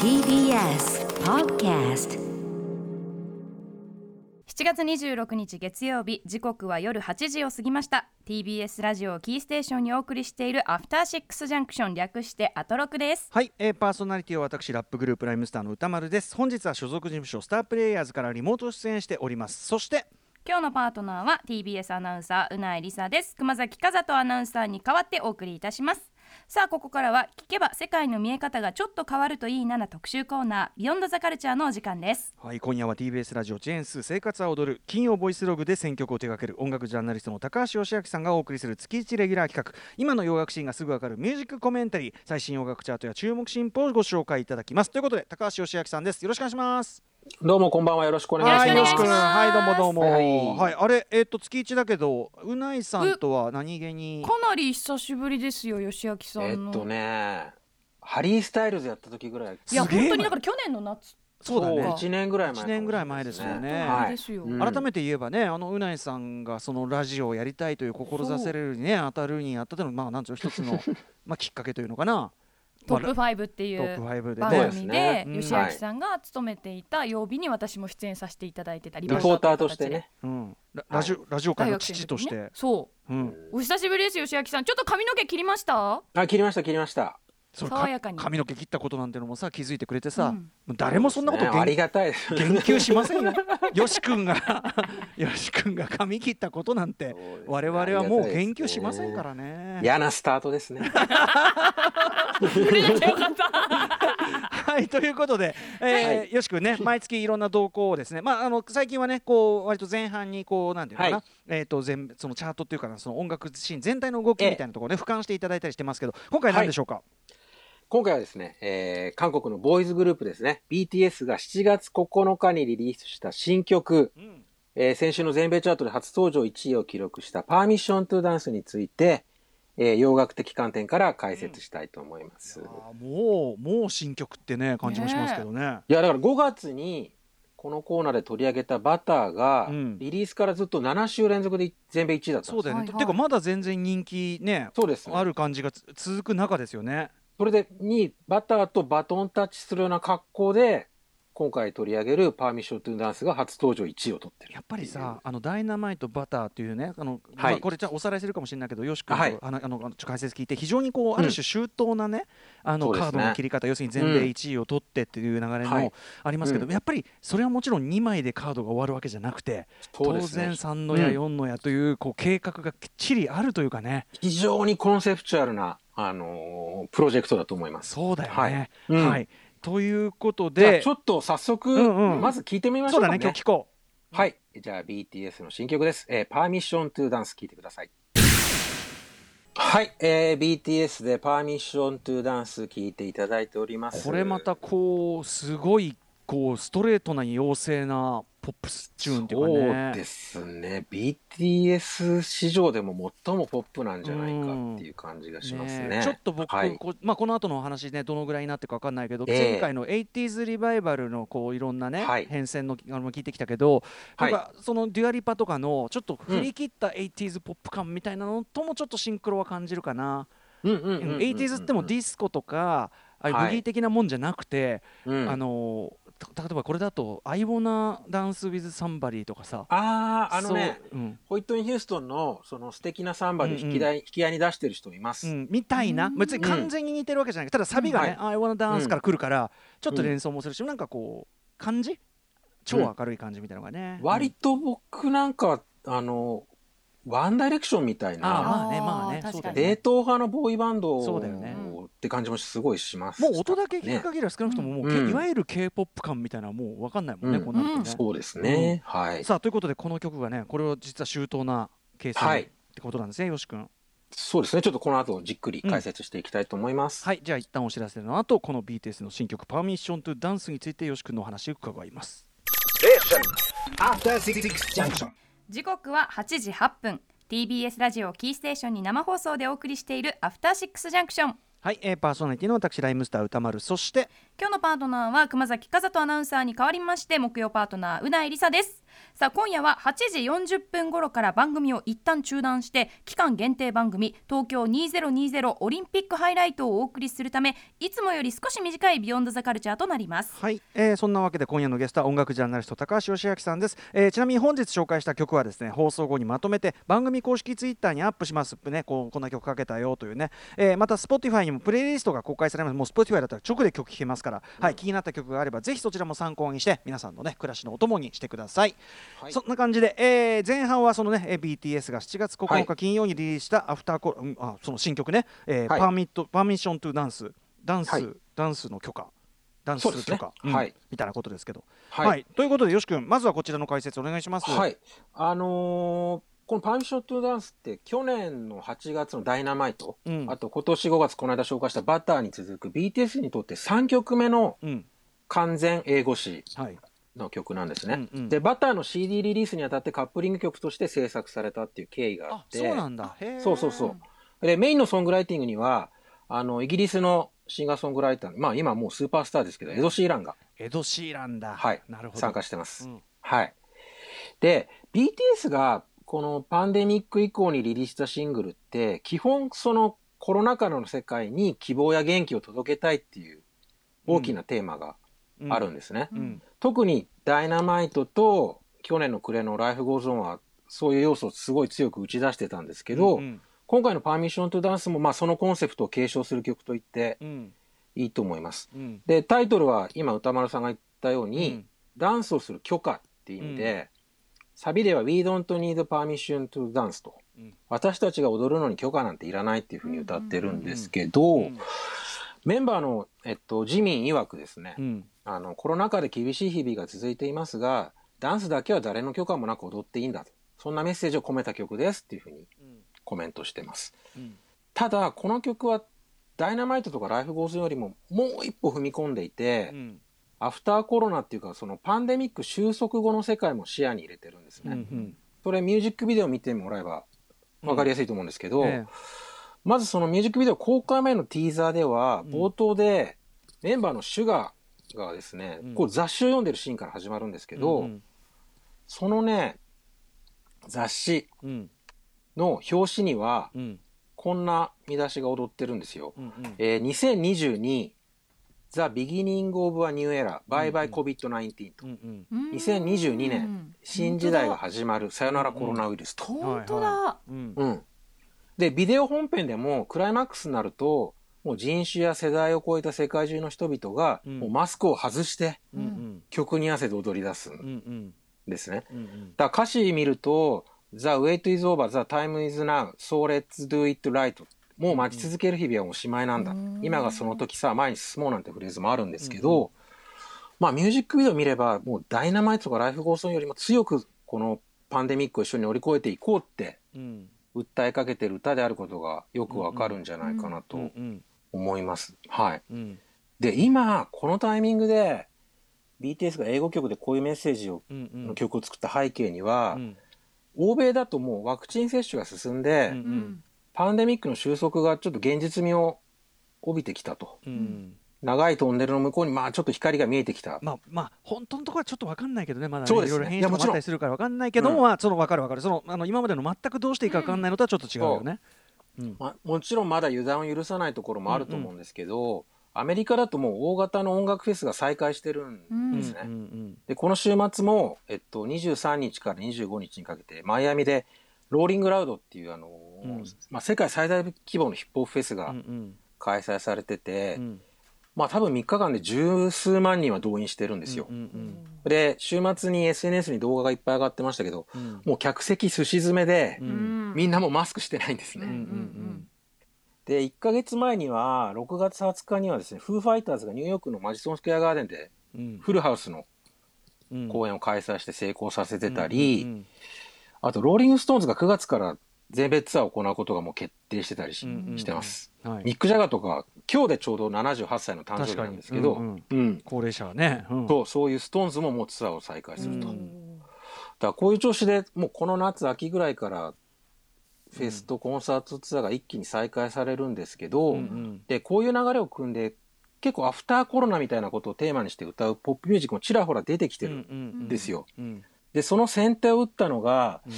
TBS Podcast 7月26日月曜日時刻は夜8時を過ぎました。TBS ラジオをキーステーションにお送りしているアフターシックスジャンクション略してアトロクです。はい、えー、パーソナリティは私ラップグループライムスターの歌丸です。本日は所属事務所スタープレイヤーズからリモート出演しております。そして今日のパートナーは TBS アナウンサーうないりさです。熊崎和人アナウンサーに代わってお送りいたしますさあここからは聞けば世界の見え方がちょっと変わるといいなな特集コーナービヨンドザカルチャーのお時間です。はい今夜は TBS ラジオジェーンス生活は踊る金曜ボイスログで選曲を手掛ける音楽ジャーナリストの高橋義明さんがお送りする月1レギュラー企画。今の洋楽シーンがすぐわかるミュージックコメンタリー最新洋楽チャートや注目新報をご紹介いただきます。ということで高橋義明さんです。よろしくお願いします。どうもこんばんはよろしくお願いします。はいどうもどうも。はい。はいあれえっ、と月1だけどうないさんとは何気に？かなり久しぶりですよ吉明さえっとね、ハリースタイルズやった時ぐらい。いや本当にだから去年の夏。そうだね。一年ぐらい前。一年ぐらい前ですよね。はい。ですようん。改めて言えばねあのうないさんがそのラジオをやりたいという志せれるにね当たるにあったというのまあなんていうの一つの まあきっかけというのかなトップ5っていう5で番ね組でね。うん。吉明さんが務めていた曜日に私も出演させていただいてたリリポーターとしてね。うん、ララジオラジオ界の父として、そう。うん、お久しぶりです吉明さん。ちょっと髪の毛切りました？あ切りました切りました。爽やかに。髪の毛切ったことなんてのもさ気づいてくれてさ、うん。もう誰もそんなこと言ね。ありがたい。言及しませんよ。よし君が よし君が髪切ったことなんてね。我々はもう言及しませんからね。嫌なスタートですね。はいということで、えーはい。よし君ね毎月いろんな動向をですね、まあ、あの最近はねこう割と前半にこうなんていうのかな、はい。えー、と全そのチャートっていうかなその音楽シーン全体の動きみたいなところね、俯瞰していただいたりしてますけど今回何でしょうか、今回はですね、えー韓国のボーイズグループですね、BTS が7月9日にリリースした新曲、うん。えー先週の全米チャートで初登場1位を記録したパーミッショントゥダンスについて、えー洋楽的観点から解説したいと思います。あーもうもう新曲ってね感じもしますけどね。いやだから5月にこのコーナーで取り上げたバターが、うん。リリースからずっと7週連続で全米1位だったんですそうだよね、はいはい。てかまだ全然人気ねそうですね。ある感じがつ続く中ですよねそれでにバターとバトンタッチするような格好で今回取り上げるパーミッショントゥダンスが初登場1位を取ってるやっぱりさあのダイナマイトバターっていうねあの、はい。まあこれじゃあおさらいするかもしれないけどよし君と、はい。あのあの解説聞いて非常にこうある種周到なね、あのそうですね。カードの切り方要するに全米1位を取ってっていう流れはい。のありますけど、うん。やっぱりそれはもちろん2枚でカードが終わるわけじゃなくて、ね。然3の矢うん。4の矢というこう計画がきっちりあるというかね。非常にコンセプチュアルな、あのープロジェクトだと思います。そうだよね。はい。うん。はいということでじゃあちょっと早速、うんうんまず聞いてみましょうかね。そうだね聞こう。はい。じゃあ BTS の新曲です。えー、パーミッショントゥダンス聞いてください。はい、えー、BTS でパーミッショントゥダンス聞いていただいております。これまたこうすごいこうストレートな妖精なポップスチューンっていうかそうね。ですね。BTS 史上でも最もポップなんじゃないかっていう感じがしますね。ねちょっと僕、はい。こうまあ、この後のお話ねどのぐらいになってるか分かんないけど、ええ。前回の 80s リバイバルのこういろんなね、はい。変遷のあのも聞いてきたけど、はい。なんかそのデュアリパとかのちょっと振り切った 80s ポップ感みたいなのともちょっとシンクロは感じるかな。うんうんうんうんうん 80s ってもディスコとかああい。うブギー的なもんじゃなくて、うん。あのた例えばこれだと「I wanna dance with somebody」とかさあーあのねそううん。ホイットニー・ヒューストンのその素敵なサンバで引き台、引き合いに出してる人います。うん、みたいな。うん。別に完全に似てるわけじゃない。ただサビがね「I wanna dance」から来るからちょっとうん。連想もするし、なんかこう感じ？超明るい感じみたいなのがね、割と僕なんかあのワンダイレクションみたいああなまあね。あーまあね。冷凍派のボーイバンドそうだよねって感じもすごいします。もう音だけ聞くね限りは少なくとももう、うんけいわゆる k p o p 感みたいなのはもう分かんないもんね、うんこうなるとね、そうですね。はい。さあということでこの曲がねこれは実は周到なケースはいってことなんですね、よし君そうですね。ちょっとこの後じっくり解説していきたいと思います。はいじゃあ一旦お知らせの後この BTS の新曲「パーミッショントゥダンスについてよし君のお話を伺います After Six Junction. 時刻は8時8分 TBS ラジオキーステーションに生放送でお送りしているアフターシックスジャンクションはい、えー、パーソナリティの私ライムスター歌丸。そして今日のパートナーは熊崎和人アナウンサーに代わりまして木曜パートナーうないりさです。さあ今夜は8時40分頃から番組を一旦中断して期間限定番組東京2020オリンピックハイライトをお送りするためいつもより少し短いビヨンドザカルチャーとなります。はい、えーそんなわけで今夜のゲストは音楽ジャーナリスト高橋義明さんです、えーちなみに本日紹介した曲はですね放送後にまとめて番組公式ツイッターにアップします。ねこうこんな曲かけたよというね、えーまた Spotify にもプレイリストが公開されます。もう Spotify だったら直で曲聴けますから、はい、気になった曲があればぜひそちらも参考にして皆さんのね暮らしのお供にしてください、はい。そんな感じで、えー前半はそのねえー BTS が7月9はい。日金曜にリリースしたアフターコうんあその新曲ね、えーはい。パーミットパーミッショントゥダンスダンス、はい。ダンスの許可ダンス許可、うんはい。みたいなことですけど。はい。はい、ということでよし君まずはこちらの解説お願いします。はい。あのーこのパーミッショントゥダンスって去年の8月のダイナマイト、うん。あと今年5月この間紹介したバターに続く BTS にとって3曲目のうん。完全英語詞。はいの曲なんですね。うんうん。で、バターの CD リリースにあたってカップリング曲として制作されたっていう経緯がああって、そうなんだ。そうそうそう。で、メインのソングライティングには、あの、イギリスのシンガーソングライター、まあ今もうスーパースターですけど、エド・シーランが、エド・シーランだ。はい、なるほど。参加してます。うん。はい。で、BTS がこのパンデミック以降にリリースしたシングルって、基本そのコロナ禍の世界に希望や元気を届けたいっていう大きなテーマがあるんですね。うん特にダイナマイトと去年の暮れの Life Goes On はそういう要素をすごい強く打ち出してたんですけど、うん今回のパーミッショントゥダンスもまあそのコンセプトを継承する曲と言ってうん。いいと思います。うん。で、タイトルは今歌丸さんが言ったように、うん。ダンスをする許可っていう意味で、サビでは We don't need permission to dance と、うん。私たちが踊るのに許可なんていらないっていうふうに歌ってるんですけど、うん。メンバーの、えっと、ジミン曰くですね、うんあの、コロナ禍で厳しい日々が続いていますが、ダンスだけは誰の許可もなく踊っていいんだと。そんなメッセージを込めた曲ですっていうふうにコメントしてます。うんただ、この曲は、ダイナマイトとか Life Goes よりももう一歩踏み込んでいて、うんアフターコロナっていうか、そのパンデミック収束後の世界も視野に入れてるんですね。うんそれミュージックビデオ見てもらえば分かりやすいと思うんですけど、えまずそのミュージックビデオ公開前のティーザーでは、うん冒頭でメンバーのシュガーがですね、うん。こう雑誌を読んでるシーンから始まるんですけど、うんそのね、雑誌うん。の表紙には、うん。こんな見出しが踊ってるんですよ。うんうん。えー2022 The Beginning of a New Era Bye Bye COVID-19 と、うんうん。2022年うん新時代が始まるさよならコロナウイルスと。本当だ、うん。うん。で、ビデオ本編でもクライマックスになると、もう人種や世代を超えた世界中の人々が、うん。もうマスクを外して曲に合わせて踊り出すんですね。だから歌詞見ると、The wait is over, the time is now, so let's do it right. もう待ち続ける日々はおしまいなんだ。うん。今がその時さ、前に進もうなんてフレーズもあるんですけど、まあミュージックビデオ見れば、もうダイナマイトとかライフゴーソンよりも強くこのパンデミックを一緒に乗り越えていこうってうん。訴えかけてる歌であることがよくわかるんじゃないかなうと思います。はい。うんで、今、このタイミングで BTS が英語曲でこういうメッセージを、うんうんの曲を作った背景には、うん欧米だともうワクチン接種が進んで、うんうんパンデミックの収束がちょっと現実味を帯びてきたと。うん長いトンネルの向こうに、まあちょっと光が見えてきた。まあまあ本当のところはちょっとわかんないけどねまだねそうですねいろいろ変異もあったりするからわかんないけども、うんまあそのわかるわかるそのあの今までの全くどうしていいかわかんないのとはちょっと違うよね。うんまあ、もちろんまだ油断を許さないところもあると思うんですけど、アメリカだともう大型の音楽フェスが再開してるんですね。うんうんで、この週末も、えっと、23日から25日にかけて、マイアミで、ローリングラウドっていう、あのーうん。まあ、世界最大規模のヒップホップフェスうんうがん。開催されてて、うんまあ、多分3日間で十数万人は動員してるんですよ。うんうんで、週末に SNS に動画がいっぱい上がってましたけど、うん。もう客席すし詰めでう、うん。んみんなもうマスクしてないんですね。うんうんで、1ヶ月前には、6月20日にはですね、フーファイターズがニューヨークのマジソンスクエアガーデンで、うん。フルハウスのうん。公演を開催して成功させてたり、うんあと、ローリングストーンズが9月から全米ツアーを行うことがもう決定してたりし,、うんうんてます。うんはい。ミック・ジャガーとか、今日でちょうど78歳の誕生日なんですけど、確かに。うん高齢者はね。うん。そうそういうストーンズももうツアーを再開すると。うん。だからこういう調子でもうこの夏秋ぐらいからフェスとコンサートツアーが一気に再開されるんですけど、うんうん。でこういう流れを組んで結構アフターコロナみたいなことをテーマにして歌うポップミュージックもちらほら出てきてるんですよ。うん。で、その先手を打ったのが、うん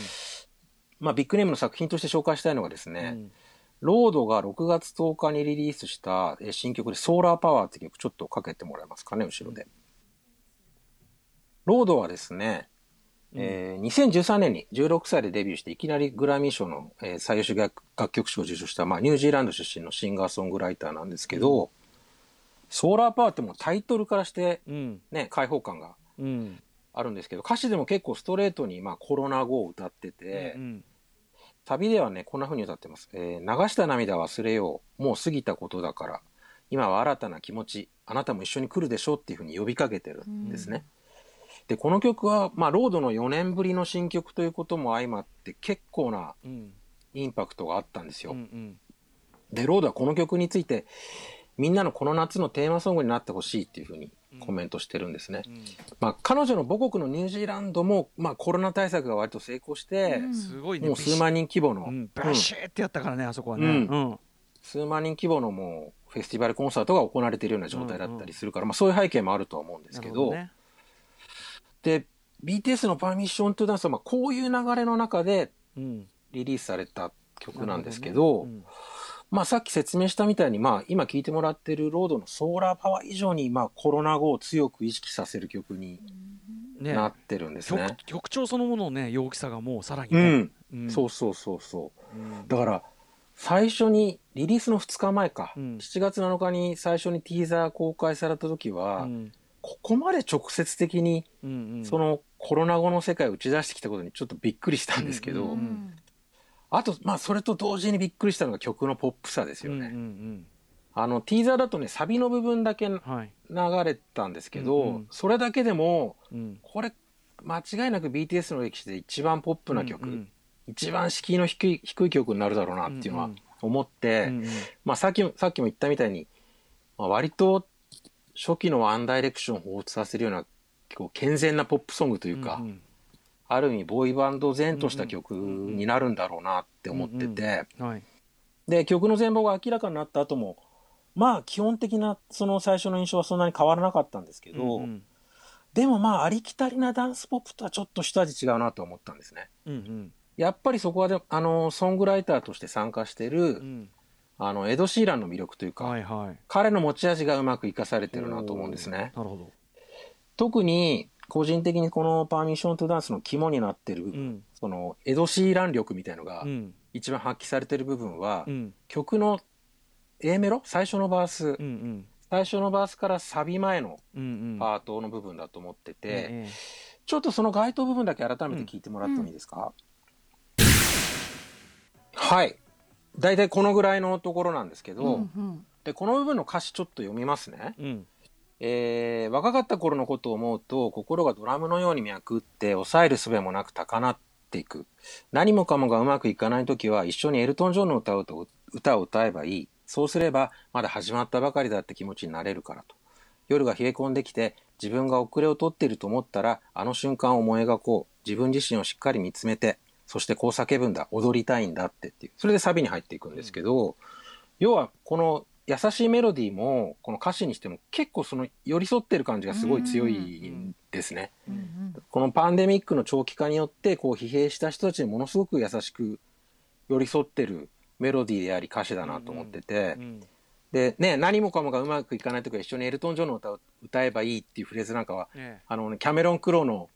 まあビッグネームの作品として紹介したいのがですね、うん。ロードが6月10日にリリースしたえー新曲でソーラーパワーって曲ちょっとかけてもらえますかね、後ろで。ロードはですね、えー2013年に16歳でデビューしていきなりグラミー賞の、えー最優秀楽楽曲賞を受賞した、まあ、ニュージーランド出身のシンガーソングライターなんですけど、ソーラーパワーってもうタイトルからしてうん。ね、開放感がうん。あるんですけど、歌詞でも結構ストレートにまあコロナ後を歌ってて、うん旅ではね、こんな風に歌ってます。えー流した涙忘れよう。もう過ぎたことだから。今は新たな気持ち。あなたも一緒に来るでしょっていう風に呼びかけてるんですね。で、この曲は、まあ、ロードの4年ぶりの新曲ということも相まって、結構なうんインパクトがあったんですよ。うんうんで、ロードはこの曲について、みんなのこの夏のテーマソングになってほしいっていう風にコメントしてるんですね。うん。まあ、彼女の母国のニュージーランドも、まあ、コロナ対策が割と成功して、うん。すごいね。もう数万人規模の、バシーってやったからねあそこはね。数万人規模のもうフェスティバルコンサートが行われているような状態だったりするから、まあ、そういう背景もあるとは思うんですけどで BTS の「パーミッション・トゥ・ダンス」はまあこういう流れの中でうん。リリースされた曲なんですけどなるほねまあ、さっき説明したみたいに、まあ、今聴いてもらってるロードのソーラーパワー以上に、まあ、コロナ後を強く意識させる曲になってるんですね。曲曲調そのもののね陽気さがもうさらにね。うん、うん。そうそうそうそう。うん。だから最初にリリースの2日前か、うん。7月7日に最初にティーザー公開された時は、うん。ここまで直接的にうんうん。そのコロナ後の世界を打ち出してきたことにちょっとびっくりしたんですけど、うんうんあとまあそれと同時にびっくりしたのが曲のポップさですよね。うんうんあのティーザーだとねサビの部分だけ流うんはい。れたんですけど、うんうん。それだけでもうん。これ間違いなく BTS の歴史で一番ポップな曲、うん一番敷居の低い低い曲になるだろうなっていうのはうんうん。思って、うんうん。まあ、さっきもさっきも言ったみたいに、まあ、割と初期のワンダイレクションを彷彿させるような結構健全なポップソングというか、うんある意味ボーイバンド前とした曲になるんだろうなって思ってて、で曲の全貌が明らかになった後もまあ基本的なその最初の印象はそんなに変わらなかったんですけど、うんでもまあありきたりなダンスポップとはちょっと一味違うなと思ったんですね。うんうん。やっぱりそこはであのソングライターとして参加してる、うん。あのエド・シーランの魅力というか、はいはい。彼の持ち味がうまく生かされてるなと思うんですね。なるほど。特に個人的にこのパーミッション・トゥ・ダンスの肝になってる部分、うん。そのエド・シーラン力みたいのがうん。一番発揮されてる部分は、うん曲の A メロ？最初のバース、うんうん。最初のバースからサビ前のうんうん。パートの部分だと思ってて、えちょっとその該当部分だけ改めて聞いてもらってもいいですか、はい。大体このぐらいのところなんですけど、うんうん。でこの部分の歌詞ちょっと読みますね。えー若かった頃のことを思うと心がドラムのように脈打って抑える術もなく高鳴っていく。何もかもがうまくいかない時は一緒にエルトン・ジョンの歌をと歌を歌えばいい。そうすればまだ始まったばかりだって気持ちになれるからと。夜が冷え込んできて自分が遅れを取っていると思ったらあの瞬間を思い描こう。自分自身をしっかり見つめてそしてこう叫ぶんだ。踊りたいんだってっていう。それでサビに入っていくんですけど、要はこの優しいメロディーもこの歌詞にしても結構その寄り添ってる感じがすごい強いんですね。うんうん。このパンデミックの長期化によってこう疲弊した人たちにものすごく優しく寄り添ってるメロディーであり歌詞だなと思ってて、うんでね何もかもがうまくいかない時は一緒にエルトン・ジョンの歌を歌えばいいっていうフレーズなんかはえあの、ね、キャメロン・クロウの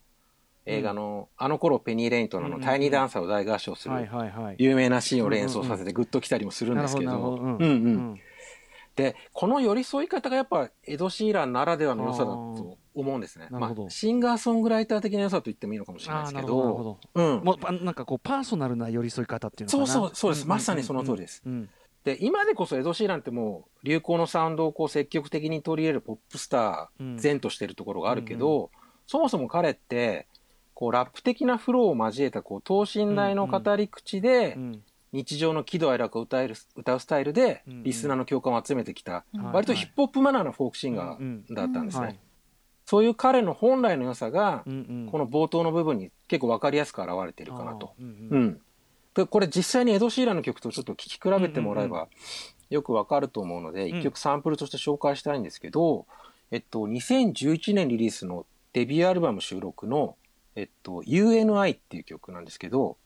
映画の、あの頃ペニー・レイントのタイニーダンサーを大合唱する有名なシーンを連想させてグッときたりもするんですけど、うんうんでこの寄り添い方がやっぱエド・シーランならではの良さだと思うんですね。まあシンガーソングライター的な良さと言ってもいいのかもしれないですけどうん、もうあなんかこうパーソナルな寄り添い方っていうのかな。そうそうそうです。んんんまさにその通りです。うん。で今でこそエド・シーランってもう流行のサウンドをこう積極的に取り入れるポップスタうん。ー前としてるところがあるけど、そもそも彼ってこうラップ的なフローを交えたこう等身大の語り口でうん日常の喜怒哀楽を歌える歌うスタイルでうんリスナーの共感を集めてきたうん割とヒップホップマナーなフォークシンガうんーだったんですね。はい。そういう彼の本来の良さがうんうん。この冒頭の部分に結構分かりやすく現れてるかなと。うんううん。ん、でこれ実際にエド・シーランの曲とちょっと聴き比べてもらえばよく分かると思うので、うん。一曲サンプルとして紹介したいんですけど、えっと、2011年リリースのデビューアルバム収録の「えっと、UNI っていう曲なんですけど、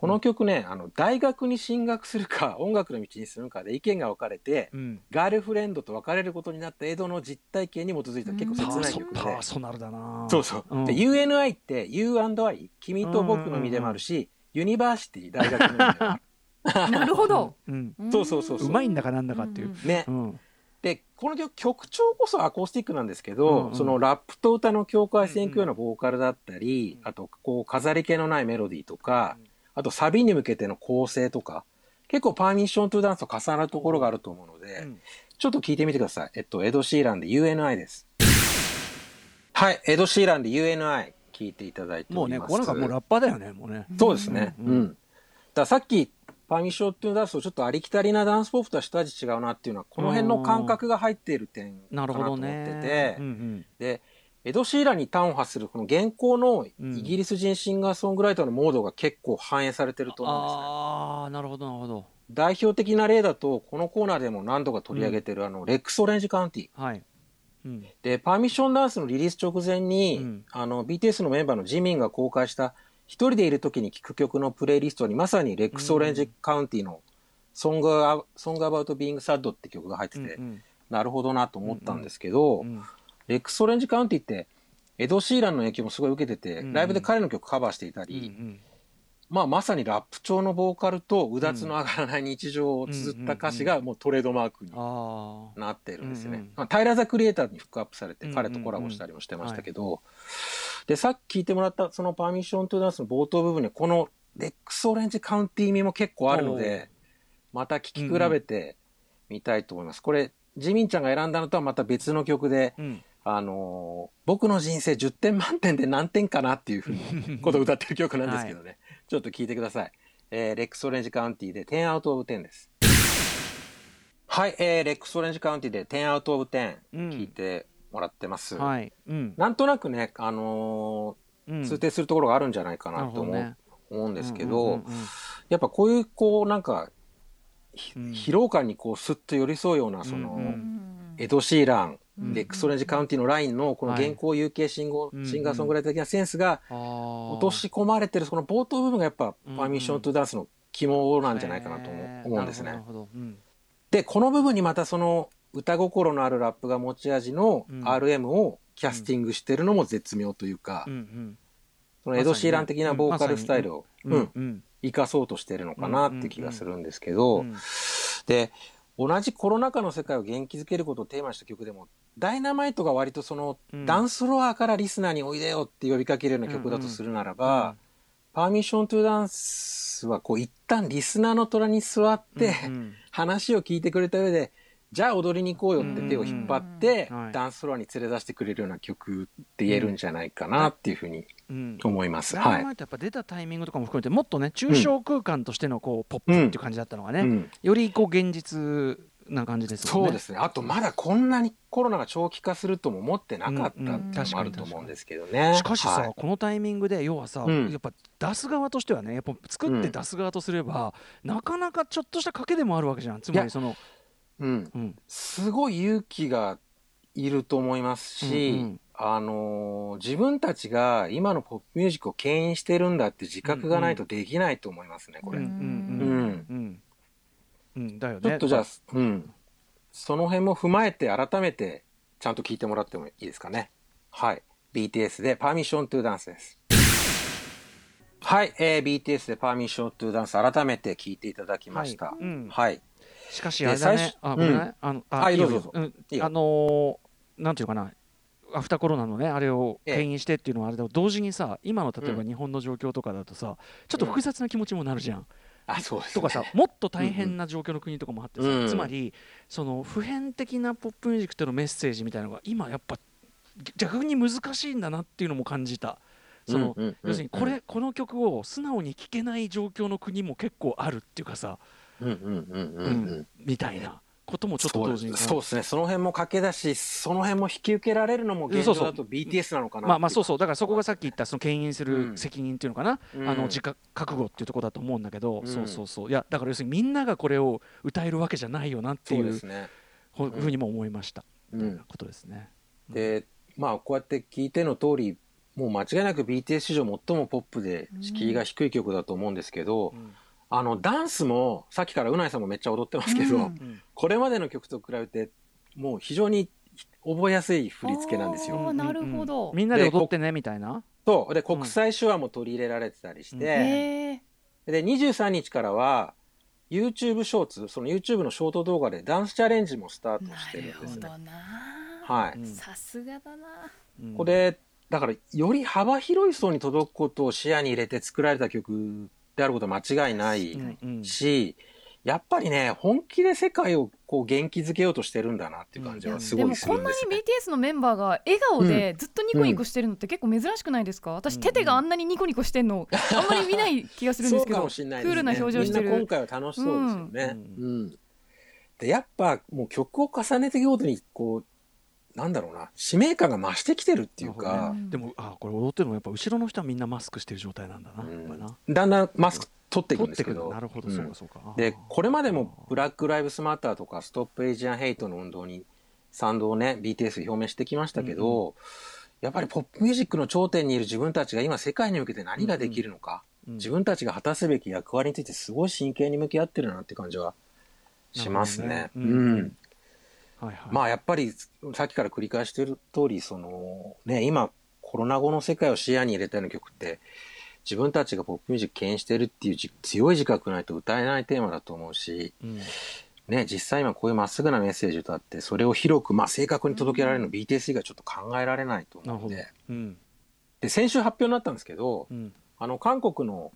この曲ね、あの、大学に進学するか、音楽の道に進むかで意見が分かれて、うん。ガールフレンドと別れることになった江戸の実体験に基づいた結構うん切ない曲で。パーソナルだな。そうそう。うん。で、UNI って U&I、君と僕の意味でもあるし、 University、大学の意味でもある。なるほど。うん。そうそうそうそう。うまいんだかなんだかっていう。うんね。うん。で、この曲、曲調こそアコースティックなんですけど、うんうん。そのラップと歌の境界線行くようなボーカルだったり、あと、こう、飾り気のないメロディーとか、あとサビに向けての構成とか、結構パーミッショントゥダンスと重なるところがあると思うので、うんちょっと聞いてみてください。えっと、エド・シーランで UNI です。はい、エド・シーランで UNI 聞いていただいても。うねここなんかもうラッパーだよねもうねそうですね。ううんん。だからさっき、パーミッショントゥダンスとちょっとありきたりなダンスポップとは一味違うなっていうのは、この辺の感覚が入っている点かなるほどなと思ってねて、うんうんで、エド・シーランに端を発するこの現行のイギリス人シンガーソングライターのモードが結構反映されてると思うんですね。ああなるほどなるほど。代表的な例だと、このコーナーでも何度か取り上げてる、あの、レックス・オレンジ・カウンティ。はい。うん。で、パーミッションダンスのリリース直前に、うん。あの、BTS のメンバーのジミンが公開した、一人でいる時に聴く曲のプレイリストに、まさにレックス・オレンジ・カウンティの、 Song, Song About Being Sad って曲が入ってて、うん。なるほどなと思ったんですけど、うんレックス・オレンジ・カウンティって、エド・シーランの影響もすごい受けてて、うんライブで彼の曲カバーしていたうんうり、ん。まあまさにラップ調のボーカルとうだつの上がらない日常を綴った歌詞がもうトレードマークになってるんですよね。うんうん。まあ、タイラー・ザ・クリエイターにフックアップされてうんうん彼とコラボしたりもしてましたけど、で、さっき聞いてもらったそのパーミッション・トゥ・ダンスの冒頭部分にこのレックス・オレンジ・カウンティ味も結構あるので、また聴き比べてみたいと思います。これ、ジミンちゃんが選んだのとはまた別の曲で、うんあのー僕の人生10点満点で何点かなっていうふうに ことを歌ってる曲なんですけどね。ちょっと聞いてください。えーレックスオレンジカウンティで10アウトオブ10です。はい、えーレックスオレンジカウンティで10アウトオブ10うん。聞いてもらってます。はい。うん。なんとなくね、あのうん。ー通底するところがあるんじゃないかなと思う,、ね。思うんですけど、うんうんうんやっぱこういうこうなんか、ひうん。疲労感にこうスッと寄り添うようなその、うんうんエド・シーラン、うんレックスオレンジカウンティのラインのこのはい現行ンゴ、うん。シンガーソングライター的なセンスが落とし込まれてるその冒頭部分がやっぱうんパーミッショントゥダンスの肝なんじゃないかなと思う,、んですね。で、この部分にまたその歌心のあるラップが持ち味のうん。RM をキャスティングしてるのも絶妙というか、そのエド・シーラン的なボーカルスタイルを、うん。生かそうとしてるのかなって気がするんですけど、うん。で、同じコロナ禍の世界を元気づけることをテーマにした曲でも、ダイナマイトが割とその、うん。ダンスフロアからリスナーにおいでよって呼びかけるような曲だとするならば、パーミッショントゥダンスはこう一旦リスナーの虎に座って、うんうん。話を聞いてくれた上で、じゃあ踊りに行こうよって手を引っ張って、うんはいダンスフロアに連れ出してくれるような曲って言えるんじゃないかなっていうふうにうん思います。ダイはい。ナマイトやっぱ出たタイミングとかも含めてもっとね抽象空間としてのこうポップっていう感じだったのがね、うんよりこう現実な感じですよね。そうですね。あとまだこんなにコロナが長期化するとも思ってなかったっていううんうんのもあると思うんですけどね。しかしさ、はいこのタイミングで要はさ、うんやっぱ出す側としてはねやっぱ作って出す側とすれば、なかなかちょっとした賭けでもあるわけじゃんつまりその、うん、うん、すごい勇気がいると思いますし、うんうんあのー自分たちが今のポップミュージックを牽引してるんだって自覚がないとできないと思いますね、これ。うんうんうんうんうんだよねちょっとじゃあ、うん。その辺も踏まえて改めてちゃんと聞いてもらってもいいですかね。はい。BTS で Permission to Dance です。はい、えー、BTS で Permission to Dance 改めて聞いていただきました。はいうんはい。しかしあれだね。あごめん。ね、うん。あのあいあのーなんていうかな。アフターコロナのねあれをええ。牽引してっていうのはあれだ同時にさ今の例えばうん。日本の状況とかだとさ、ちょっと複雑な気持ちもなるじゃん、あ、そうです、とかさもっと大変な状況の国とかもあってさ、うんつまりその普遍的なポップミュージックとのメッセージみたいなのが今やっぱ逆に難しいんだなっていうのも感じた。その要するにこれ、この曲を素直に聴けない状況の国も結構あるっていうかさ、うんうんうんうんうん。うんみたいなこともちょっと同時にそうですね。その辺も駆け出し、その辺も引き受けられるのも現状だと BTS なのかなまあまあそうう。そう。だからそこがさっき言ったその牽引すうるん。責任っていうのかな、うん。あの自覚覚悟っていうところだと思うんだけど、うん。そうそうそう。いやだから要するにみんながこれを歌えるわけじゃないよなっていうそう。ふうにも思いました、うん。みたいなことですね。で、まあこうやって聞いての通り、もう間違いなく BTS 史上最もポップで敷居が低い曲だと思うんですけど、んあのダンスもさっきからうないさんもめっちゃ踊ってますけど、うん。うんこれまでの曲と比べてもう非常に覚えやすい振り付けなんですよ。なるほど。うんみんなで踊ってねみたいな？そう。で国際手話も取り入れられてたりして、へえで23日からは YouTube ショーツその YouTube のショート動画でダンスチャレンジもスタートなしてるるんですね。ほどな。はい、うん。さすがだな。うん。これだからより幅広い層に届くことを視野に入れて作られた曲であることは間違いないうんうんし、やっぱりね本気で世界をこう元気づけようとしてるんだなっていう感じはすでごいすもこんなにるんですね。BTS のメンバーが笑顔でずっとニコニコしてるのって結構珍しくないですか？私テテがあんなにニコニコしてんのあんまり見ない気がするんですけど ね。クールな表情してみんな今る回は楽しそうですよね。ううん。でやっぱもう曲を重ねていくごとにこうなんだろうな使命感が増してきてるっていうか。ね。でもあこれ踊ってるのもやっぱ後ろの人はみんなマスクしてる状態なんだな、うん。だんだんマスク取っていくんですけど。なるほど、うんそうかそうか。でこれまでもブラック・ライブスマターとかストップ・エイジアン・ヘイトの運動に賛同をね BTS 表明してきましたけど、やっぱりポップミュージックの頂点にいる自分たちが今世界に向けて何ができるのか、うん自分たちが果たすべき役割についてすごい真剣に向き合ってるなって感じはしますね。ね。うん。んはいはい。まあやっぱりさっきから繰り返してる通りそのね今コロナ後の世界を視野に入れたような曲って自分たちがポップミュージック牽引してるっていうじ強い自覚ないと歌えないテーマだと思うし、うん。ね、実際今こういうまっすぐなメッセージ歌ってそれを広く、まあ、正確に届けられるの BTS 以外ちょっと考えられないと思うので。うん。で先週発表になったんですけどうん。あの韓国の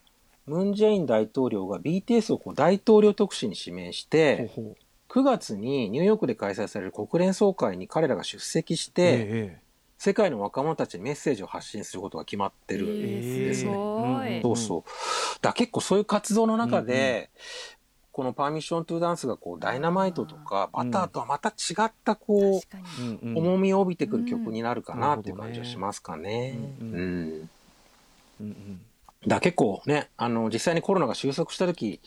ムン・ジェイン大統領が BTS をこう大統領特使に指名しほうてほう9月にニューヨークで開催される国連総会に彼らが出席して、え世界の若者たちにメッセージを発信することが決まってる。えーすごい、うんそうそう。だ結構そういう活動の中で、このパーミッショントゥダンスがこうダイナマイトとかバターとはまた違ったこうんうんう重みを帯びてくる曲になるかうんなっていう感じはしますかね。ううんん。うん。うんだ結構ね、あの実際にコロナが収束した時、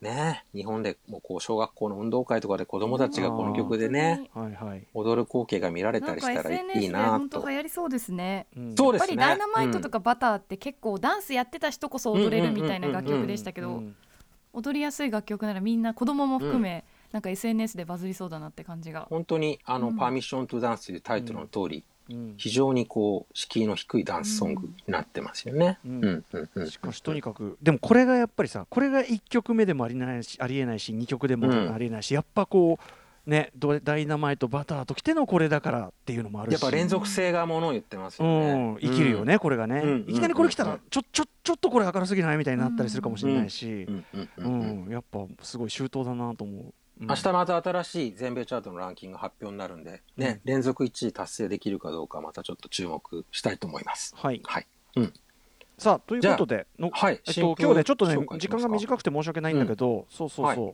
ね、日本でもうこう小学校の運動会とかで子供たちがこの曲でね、はいはい。踊る光景が見られたりしたらいいでなと。本当流。行りそうですね。うん。やっぱりダイナマイトとかバターって結構ダンスやってた人こそ踊れるみたいな楽曲でしたけどうん。踊りやすい楽曲ならみんな子供も含めなんか SNS でバズりそうだなって感じが。本当にあの、うん。パーミッショントゥダンスというタイトルの通り、うん非常にこう敷居の低いダンスソングになってますよね。ううんんうんうん。しかしとにかくでもこれがやっぱりさこれが1曲目でもありえないしありえないし2曲でもうんありえないし、やっぱこうねドダイナマイトバターときてのこれだからっていうのもあるし。やっぱ連続性がものを言ってますようね。ん、生きるよね、これがね、うんいきなりこれ来たらうんちょちょちょっとこれ明るすぎないみたいになったりするかもしれないし。う、んうんううんん。うん。やっぱすごい周到だなと思う、うん明日また新しい全米チャートのランキング発表になるんで、ね連続1位達成できるかどうかまたちょっと注目したいと思います。はいはい。さあということでのはい。えっと、今日ねちょっとね時間が短くて申し訳ないんだけど、そうそうそう、は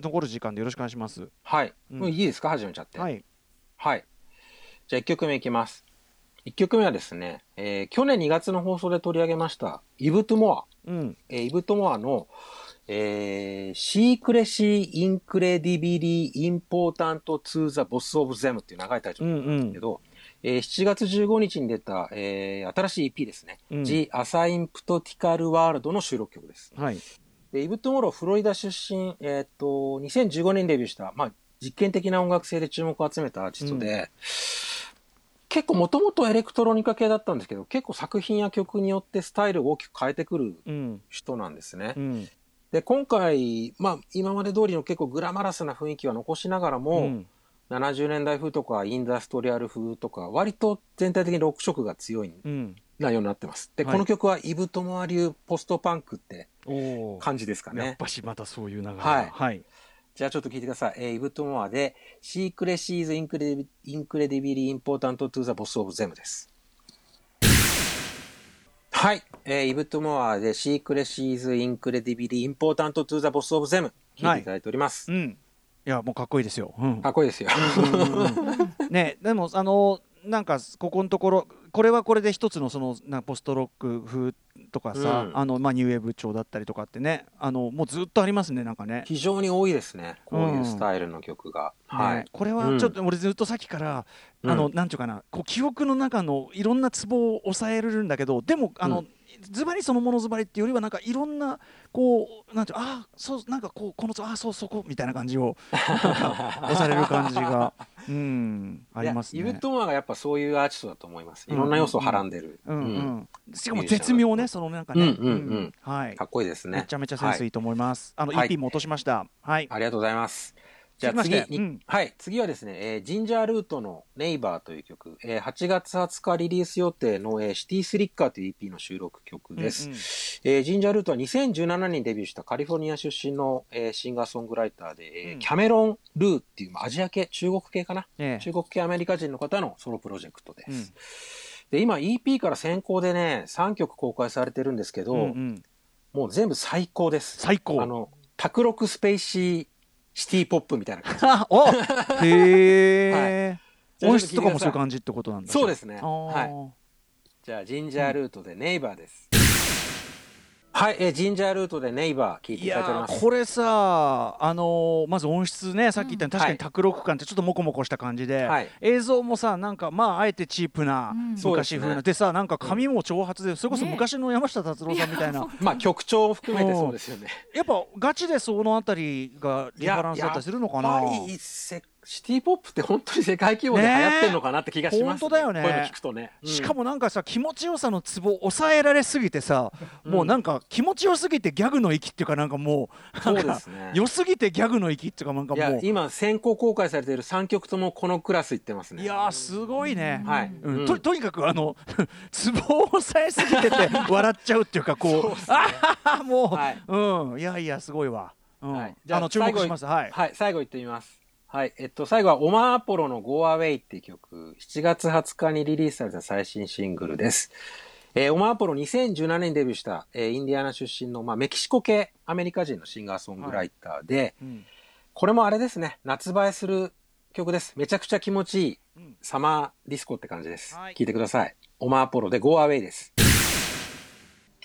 残る時間でよろしくお願いしますはい。うんもういいですか？始めちゃって。はいはい。じゃあ1曲目いきます。1曲目はですね、えー去年2月の放送で取り上げました、イブ・トゥモア。うんえーイブ・トゥモアの、えー、 Secrecy Incredibly Important to the Both of Them っていう長いタイトうルんうんなんですけど、えー7月15日に出た、えー新しい EP ですね。うん The Asymptotical World の収録曲です。はいでイブ・トゥモロー、フロリダ出身、えーっと、2015年デビューした、まあ、実験的な音楽性で注目を集めたアーティストで、結構もともとエレクトロニカ系だったんですけど、結構作品や曲によってスタイルを大きく変えてくるうん人なんですね。うんで、今回、まあ、今まで通りの結構グラマラスな雰囲気は残しながらも、うん70年代風とかインダストリアル風とか、割と全体的にロック色が強いうん内容になってます。で、はいこの曲はイブ・トモア流ポストパンクって感じですかね。やっぱしまたそういう流れがはいはいじゃあちょっと聞いてください。えーイブ・トゥモアで、 Secrecy Is Incredi- Incredibly Important to the Both of Them です。はい。えーイブ・トゥモアで、 Secrecy Is Incredibly Important to the Both of Them。聞いていただいております。うんいやもうかっこいいですよ、うんかっこいいですよ。ねでもあのなんかここのところこれはこれで一つのそのなポストロック風とかさ、うんあのまあニューウェーブ調だったりとかってねあのもうずっとありますねなんかね。非常に多いですね。こういうスタイルの曲が。はねい。これはちょっと俺ずっとさっきから、うんあのなんていうかなこう記憶の中のいろんなツボを抑えれるんだけどでもあの、うんズバリそのものズバリっていうよりはなんかいろんなこうなんていうああそうなんかこうこのあそうそこみたいな感じをなんか押される感じがうんありますねイブ。トマーがやっぱそういうアーティストだと思います。いろんな要素をはらんでる。うんしかも絶妙ねそのなんかね、うんうんうんはいかっこいいですね。めちゃめちゃセンスいいと思います。あのはい EP も落としました。はい。ありがとうございます。じゃあ次うん。はい、次はですね、えージンジャールートのネイバーという曲、えー8月20日リリース予定の、えーシティスリッカーという EP の収録曲です。うんうん。えージンジャールートは2017年にデビューしたカリフォルニア出身の、えーシンガーソングライターで、えーうん。キャメロン・ルーっていうまあアジア系、中国系かな、ええ。中国系アメリカ人の方のソロプロジェクトです。うん。で今 EP から先行でね3曲公開されてるんですけど、うんうん。もう全部最高です。最高。あの卓録スペーシーシティポップみたいな感じ。あ おへえ、じゃあ音質とかもそういう感じってことなんだ。そうですね。はじゃあジンジャールートで Neighbor です。はい、えージンジャールートで Neighbor 聞いていいただいております。これさあのーまず音質ねさっき言ったように確かに卓録感ってちょっとモコモコした感じで、はい。映像もさなんかまああえてチープなうん昔風な、でさなんか髪も長髪でそれこそね昔の山下達郎さんみたいな、まあ曲調を含めてそうですよね。やっぱガチでそのあたりがリバランスだったりするのかな？シティポップって本当に世界規模で流行ってんのかなって気がします、ね。本当だよね。こういうの聞くとね。うん。しかもなんかさ気持ちよさのツボ抑えられすぎてさ、もうなんか気持ちよすぎてギャグの域っていうかなんかもうそうんですね。良すぎてギャグの域っていうかなんかいやもう今先行公開されている3曲ともこのクラスいってますね。いやーすごいね、はい。うん。うん。ととにかくあの ツボを抑えすぎてて笑っちゃうっていうかこう あははもう、はい。うん。いやいやすごいわ、うん。はい。あの注目します。はい、はい、最後言ってみます。はい、えっと、最後はオマーアポロの Go Away っていう曲、7月20日にリリースされた最新シングルです。えーオマーアポロ2017年にデビューした、えーインディアナ出身の、まあ、メキシコ系アメリカ人のシンガーソングライターで、うんこれもあれですね、夏映えする曲です。めちゃくちゃ気持ちいい、うんサマーディスコって感じです。はい聞いてください。オマーアポロで Go Away です。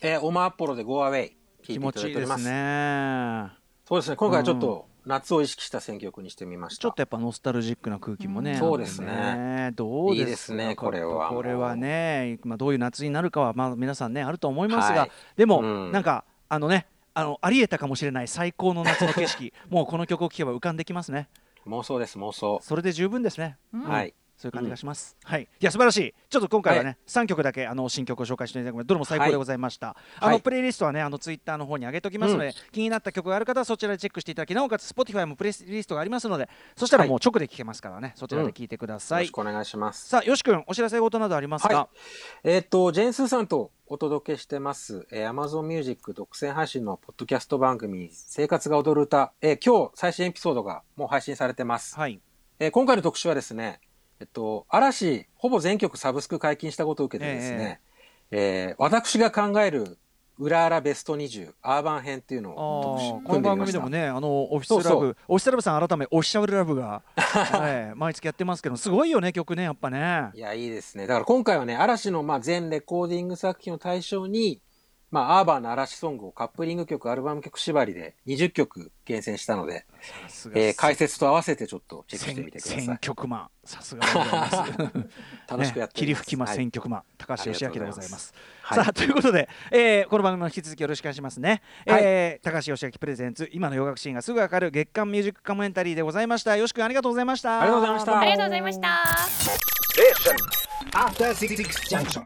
えーオマーアポロで Go Away 聞いてい気持ただいております。ちいいですねそうですね、今回はちょっと夏を意識した選曲にしてみました。ちょっとやっぱノスタルジックな空気もね、うん。そうですね。どうですねこれは。これはね、まあ、どういう夏になるかはまあ皆さんねあると思いますが、はい。でも、うん。なんかあのねあのありえたかもしれない最高の夏の景色もうこの曲を聴けば浮かんできますね。妄想です妄想、それで十分ですね、うんはいそういう感じがします、はい。いや素晴らしい。ちょっと今回はね、3曲だけあの新曲を紹介していただくのでどれも最高でございました、あのはいプレイリストはねあのツイッターの方に上げておきますので、気になった曲がある方はそちらでチェックしていただきなおかつ Spotify もプレイリストがありますのでそしたらもう直で聴けますからねそちらで聴いてください、よろしくお願いします。さあよし君お知らせ事などありますか、はえっ、と、ジェーン・スーさんとお届けしてます、えー、Amazon Music 独占配信のポッドキャスト番組、生活が踊る歌、えー今日最新エピソードがもう配信されてます。はい。えー今回の特集はですね、えっと、嵐、ほぼ全曲サブスク解禁したことを受けてですね、えー私が考える裏荒ベスト20アーバン編っていうのあを特集ーこの番組でも。ねあのオフィスラブそうオフィスラブさん改めオフィシャルラブが、は い、毎月やってますけどすごいよね曲ねやっぱねいや、いいですね。だから今回はね、嵐のまあ全レコーディング作品を対象に、まあ、アーバンな嵐ソングをカップリング曲、アルバム曲縛りで20曲厳選したので、えー解説と合わせてちょっとチェックしてみてくださ選い。曲マンさすがでございます。楽しくやってね切り吹きますはい。選曲マン高橋義明でございます。はい。さあということで、えーこの番組も引き続きよろしくお願いしますね、えー高橋義明プレゼンツ今の洋楽シーンがすぐわかる月間ミュージックコメンタリーでございました。よし君ありがとうございました。ありがとうございました。ありがとうございました。After Six Junction.